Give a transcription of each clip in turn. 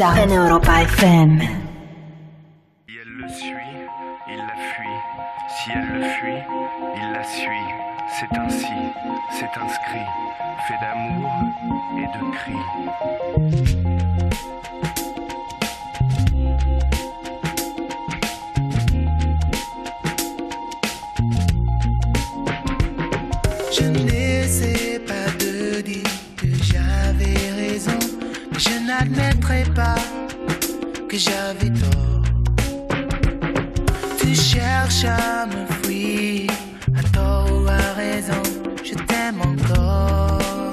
Attila en Europa FM. Si elle le suit, il la fuit. Si elle le fuit, il la suit. C'est ainsi, c'est inscrit, fait d'amour et de cris. Je n'admettrai pas que j'avais tort. Tu cherches à me fuir, à tort ou à raison, je t'aime encore.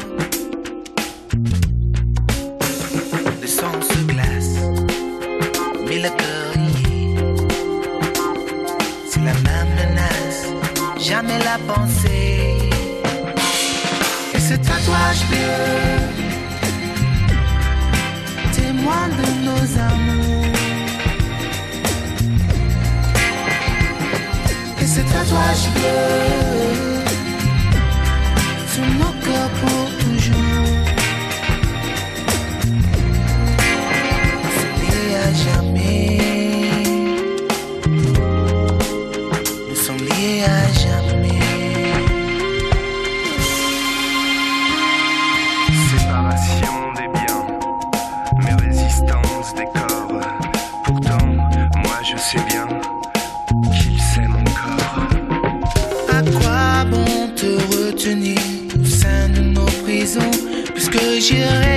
Le sang se glace, mais le cœur y est. C'est la même menace, jamais la pensée. Et ce tatouage bleu. l'amour. Et c'est à toi, je veux. chưa em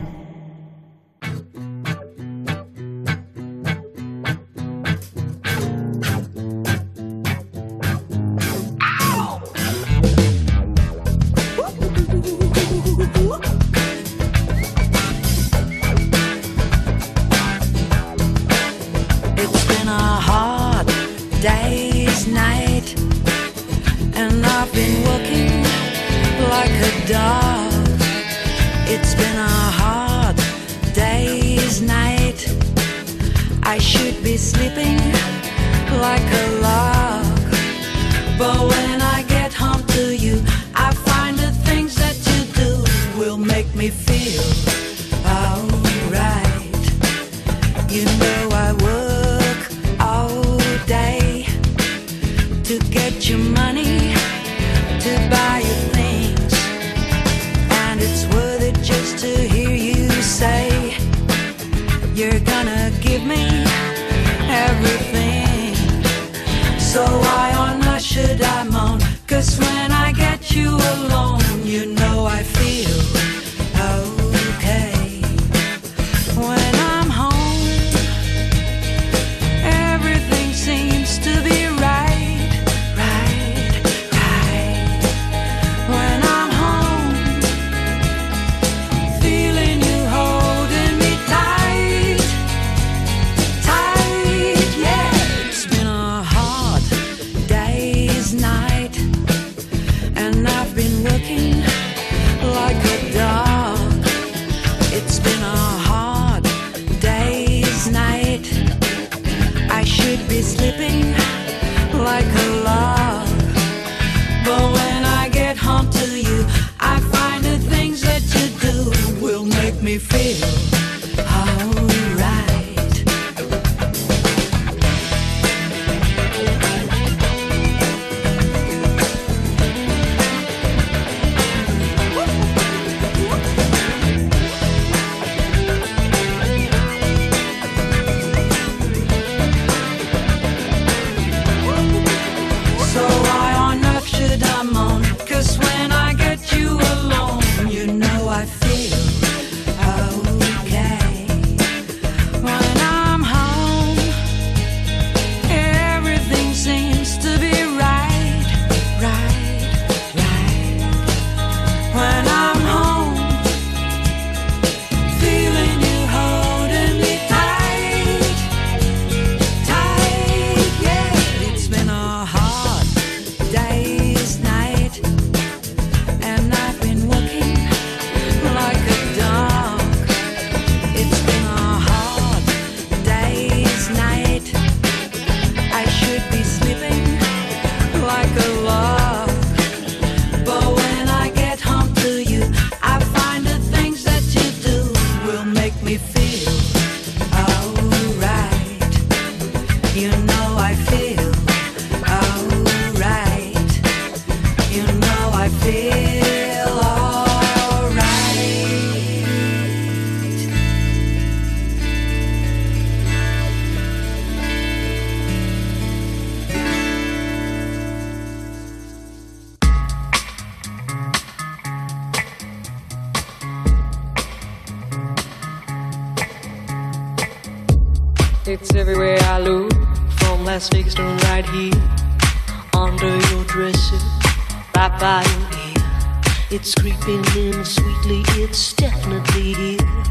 sweetly, it's definitely here.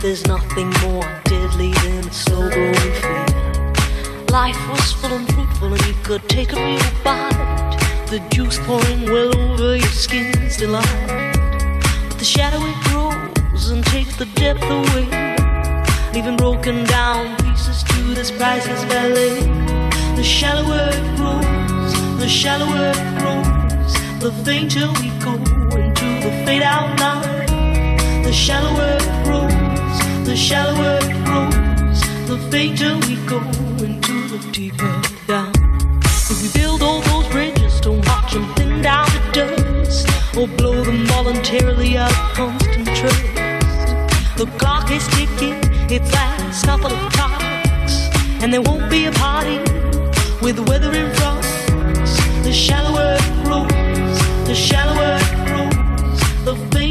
There's nothing more deadly than a slow growing fear. Life was full and fruitful, and you could take a real bite. The juice pouring well over your skin's delight. But the shadow it grows and takes the depth away, leaving broken down pieces to this priceless ballet. The shallower it grows, the shallower it grows, the fainter we fade out now. The shallower it grows, the shallower it grows, the fainter we go into the deeper down. If we build all those bridges, don't watch them thin down to dust, or blow them voluntarily out of constant trust. The clock is ticking, its last couple of clocks, and there won't be a party with weather and frost. The shallower it grows, the shallower it grows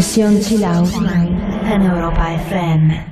Session Chill in Europa FM.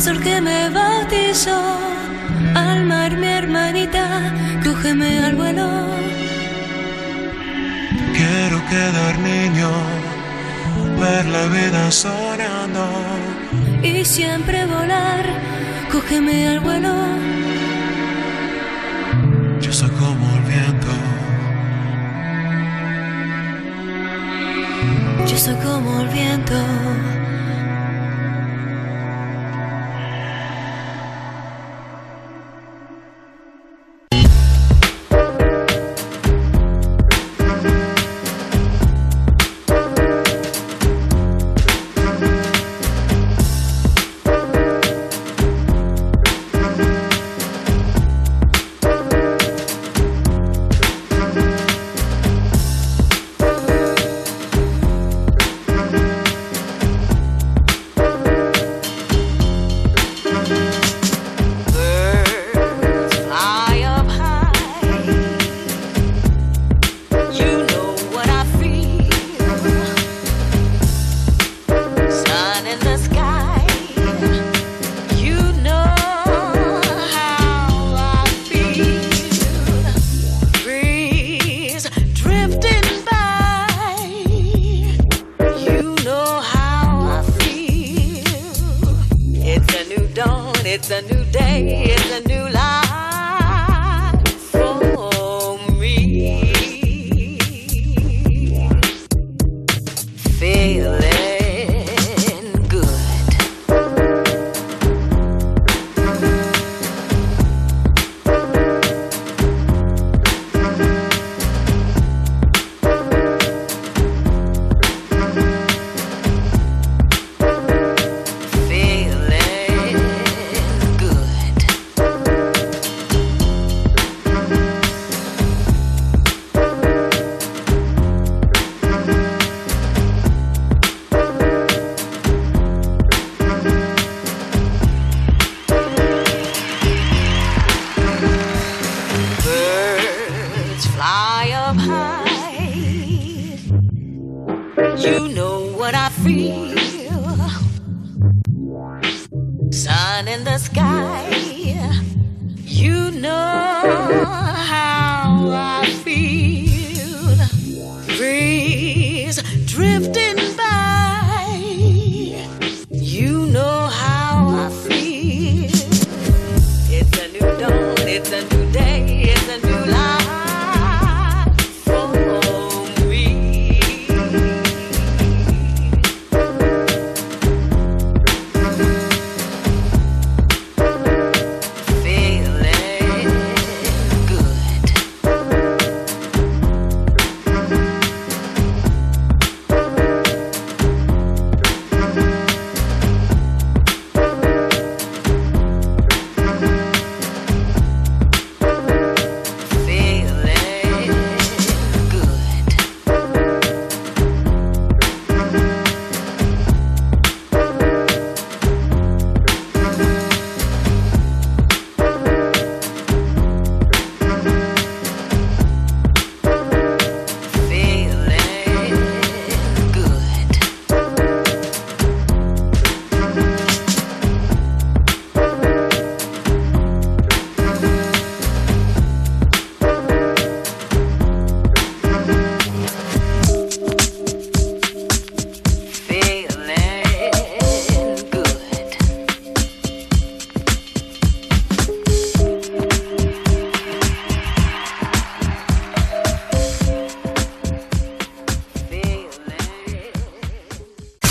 sol que me bautizó, al mar mi hermanita, cógeme al vuelo. Quiero quedar niño, ver la vida sonando. Y siempre volar, cógeme al vuelo. Yo soy como el viento. Yo soy como el viento.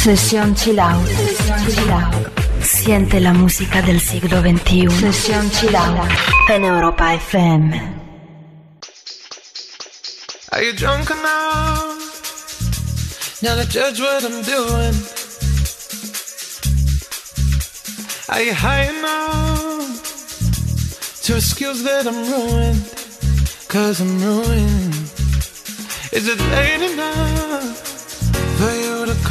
Sesión Chill Out. Chill. Siente la música del siglo XXI. Sesión Chill En Europa FM. Are you drunk enough? Now to judge what I'm doing. Are you high enough to excuse that I'm ruined? Cause I'm ruined. Is it late enough?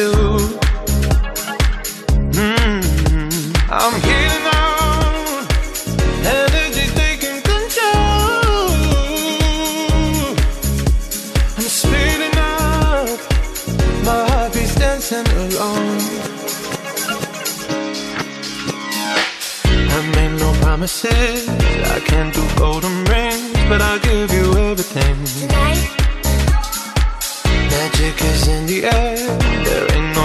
do. Mm, I'm healing out, energy taking control. I'm speeding up, my heart beats dancing alone. I made no promises. I can't do golden rings, but I'll give you everything. Magic is in the air. There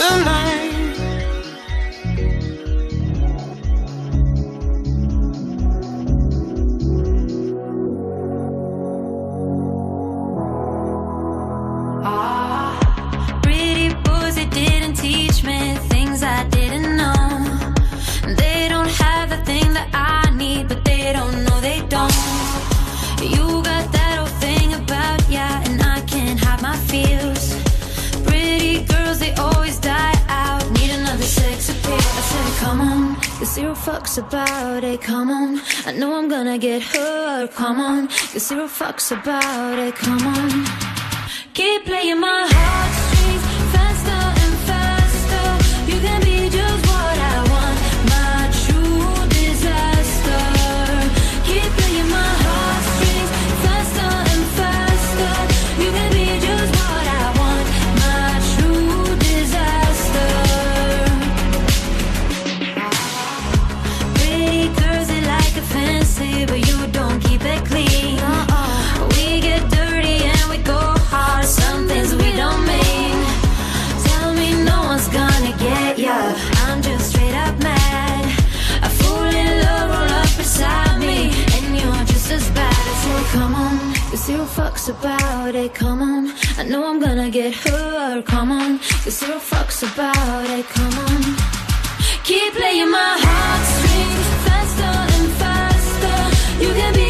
Pretty zero fucks about it. Come on, I know I'm gonna get hurt. Come on, the zero fucks about it. Come on. Keep playing my heartstrings fucks about it. Come on, I know I'm gonna get hurt. Come on, the zero fucks about it. Come on. Keep playing my heartstrings faster and faster. You can be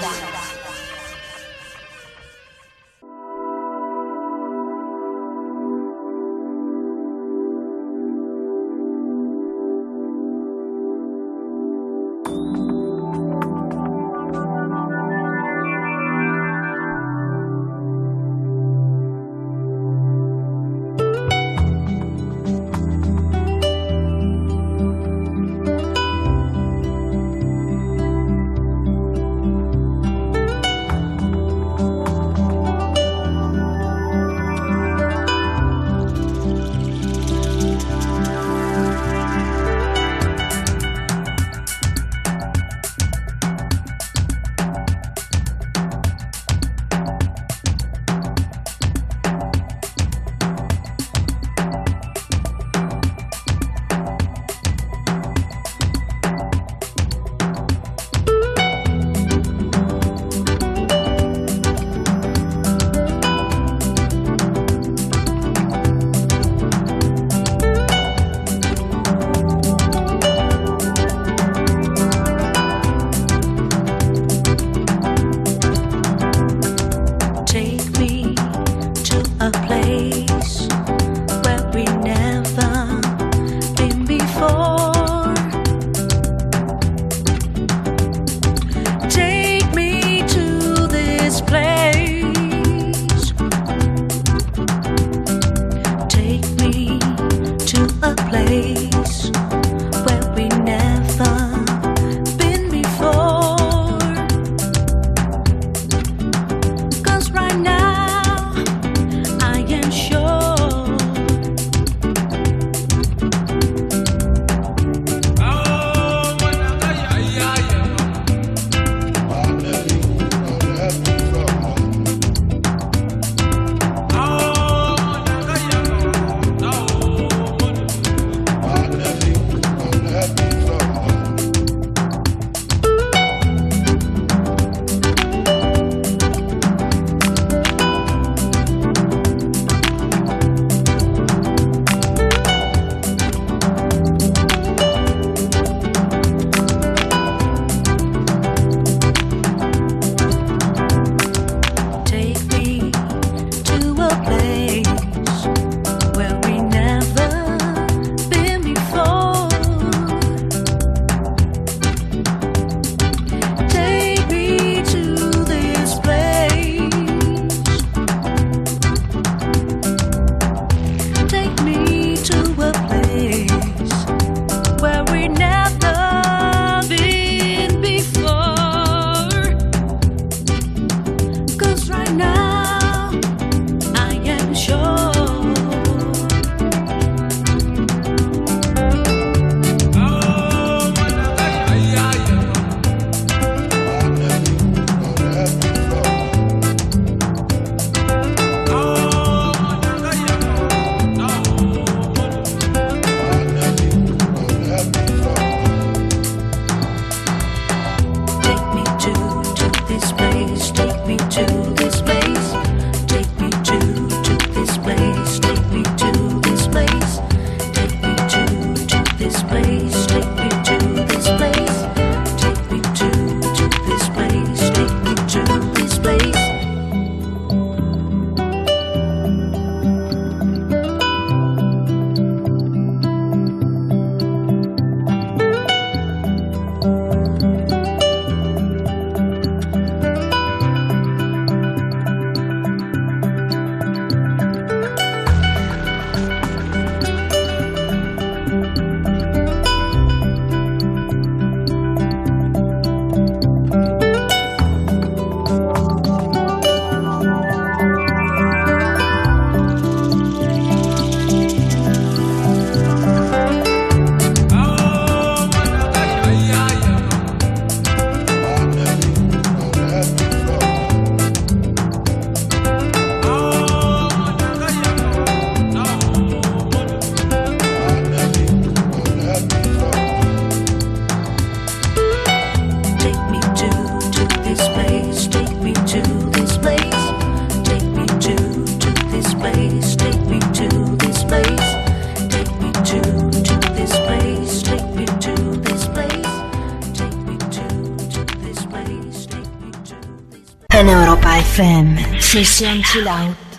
FM. Sesión Chill Out.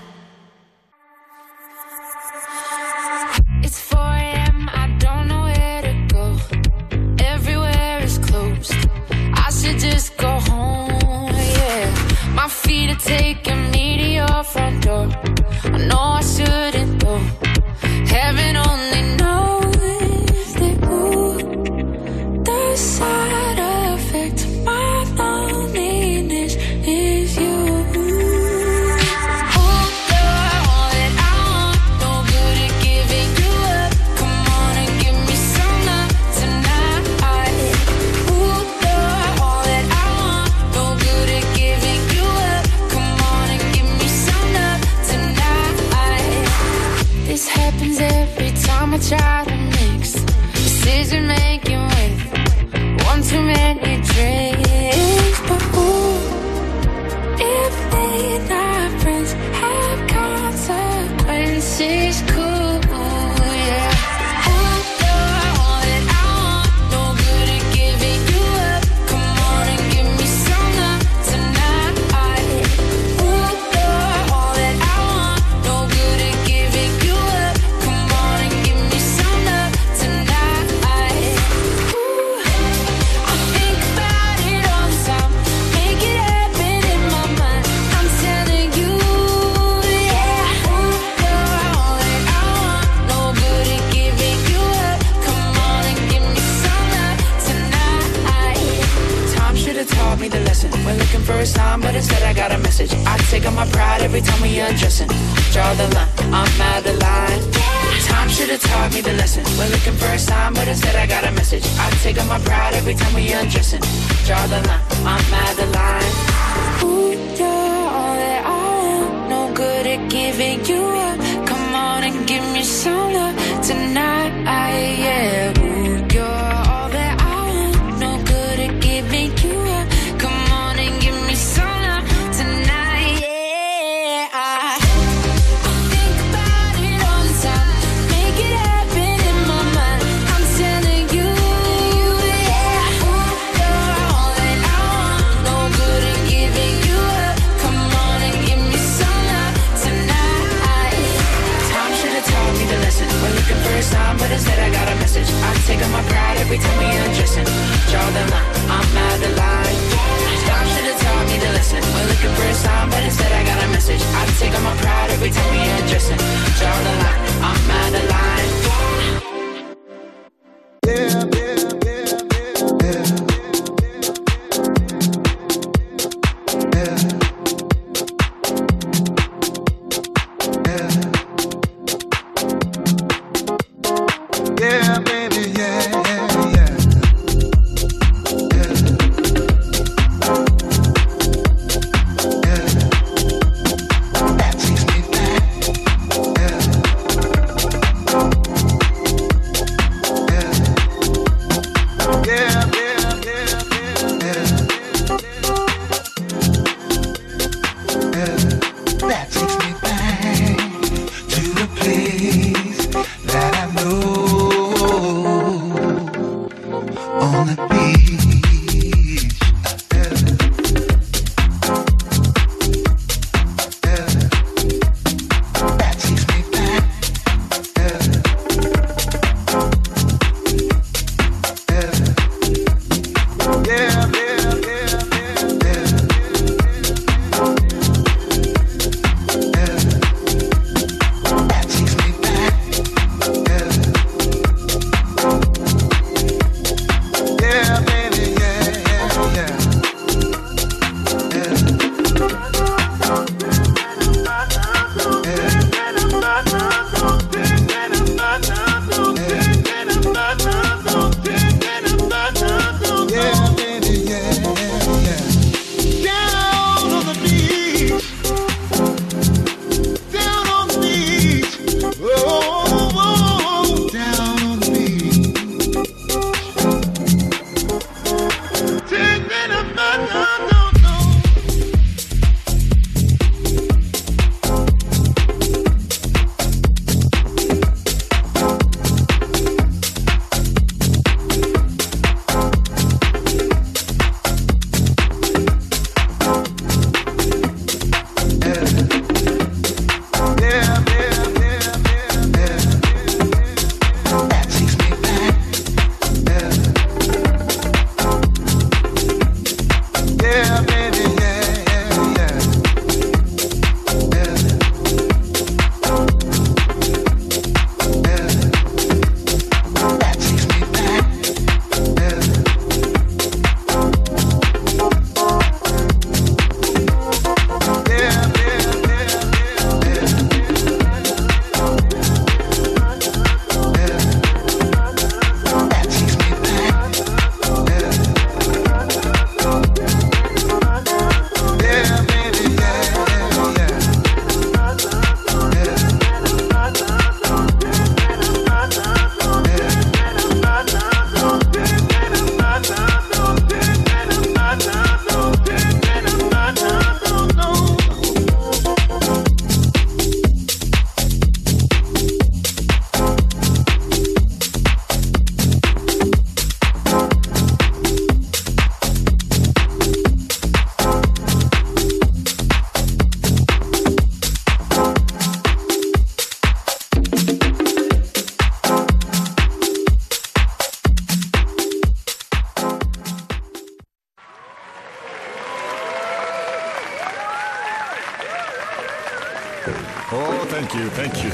Oh, thank you, thank you.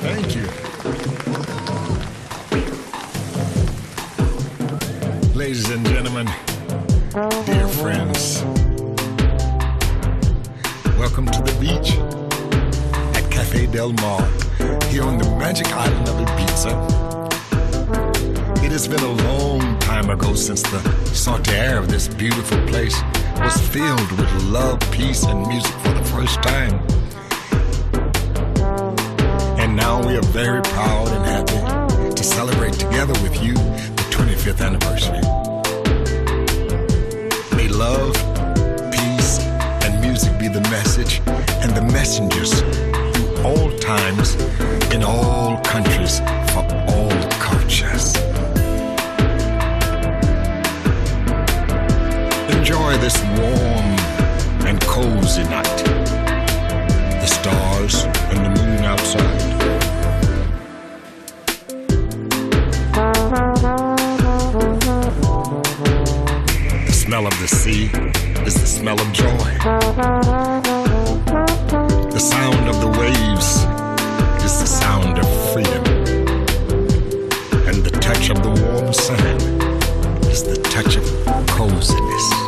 Thank you. Ladies and gentlemen, dear friends, welcome to the beach at Cafe Del Mar here on the magic island of Ibiza. It has been a long time ago since the air of this beautiful place was filled with love, peace, and music for the first time. And now we are very proud and happy to celebrate together with you the 25th anniversary. May love, peace, and music be the message and the messengers through all times, in all countries, for all cultures. Enjoy this warm and cozy night. The stars and the moon outside. The smell of the sea is the smell of joy. The sound of the waves is the sound of freedom. And the touch of the warm sand is the touch of coziness.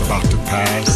About the past.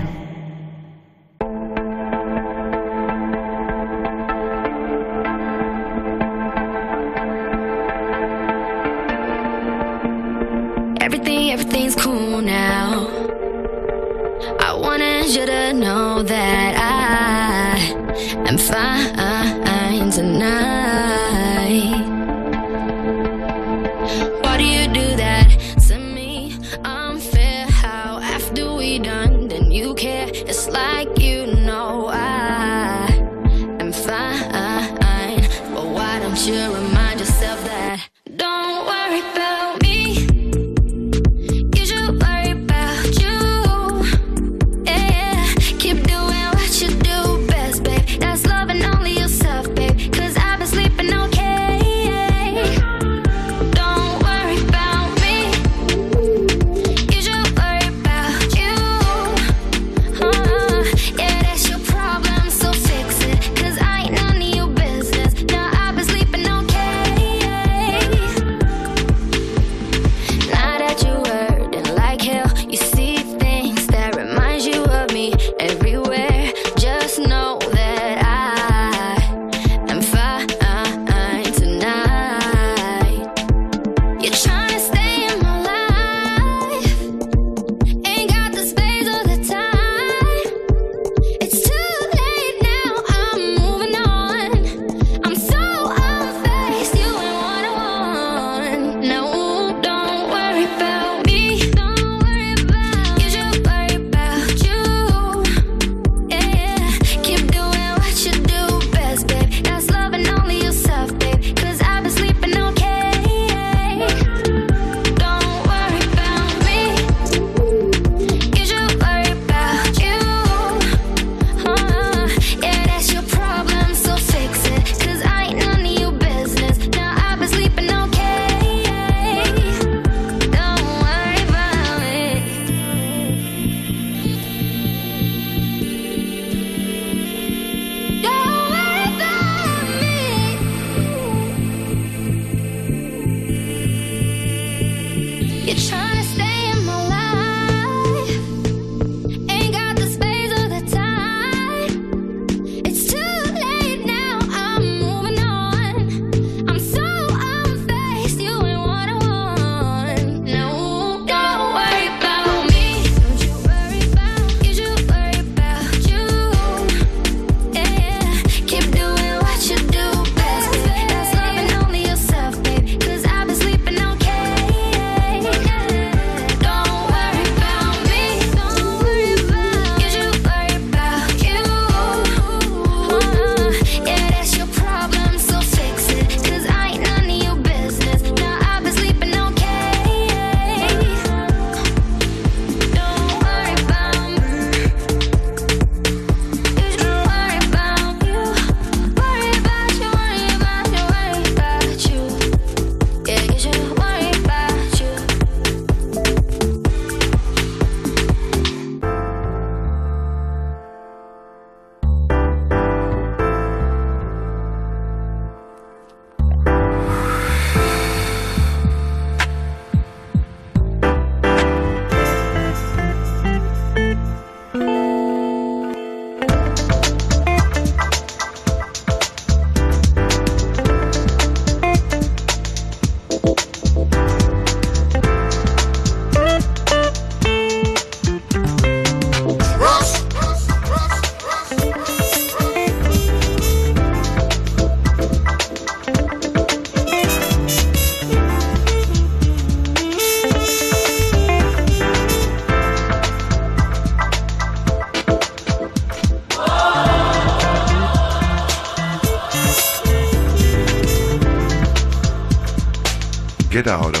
Get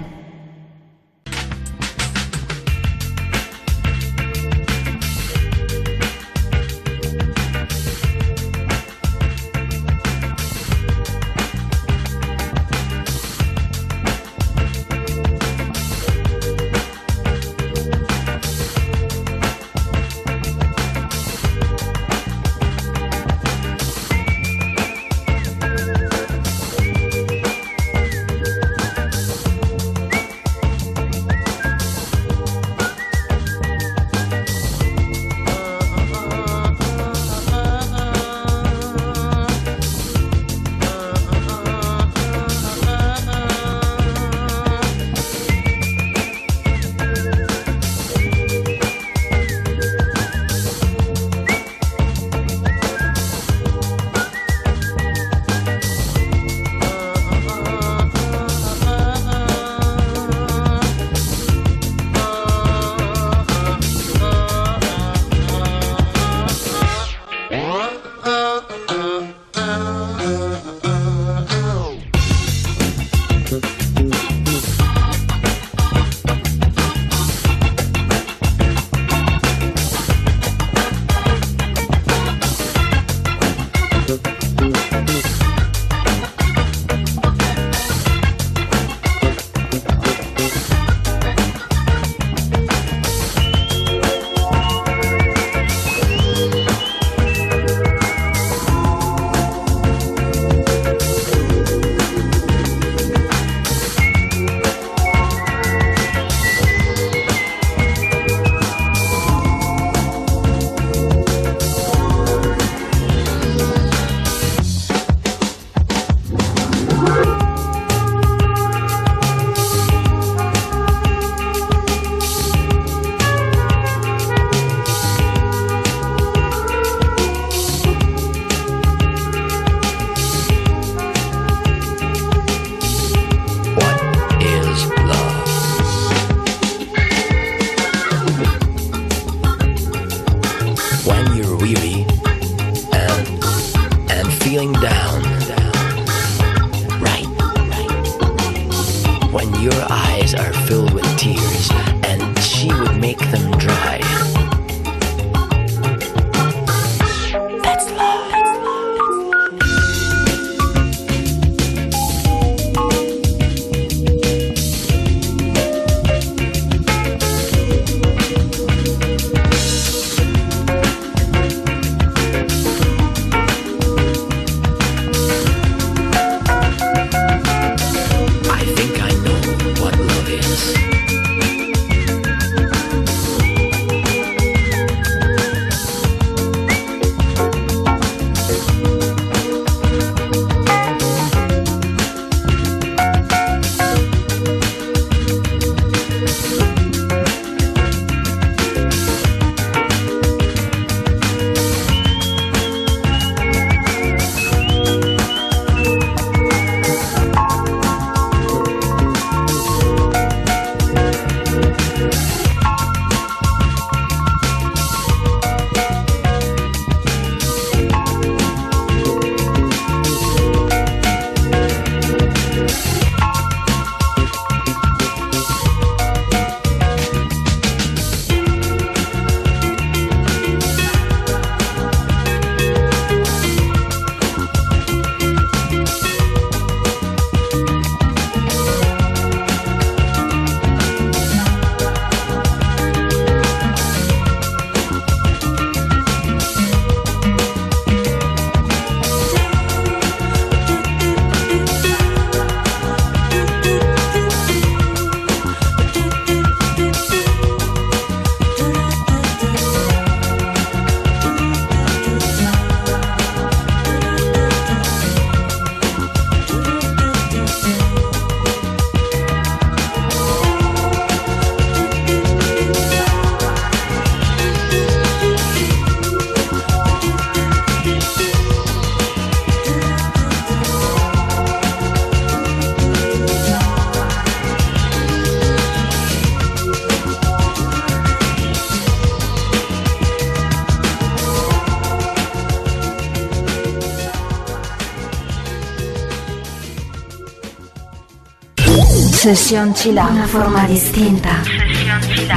Sesión Chila, una forma distinta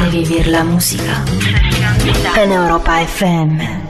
de vivir la música. En Europa FM.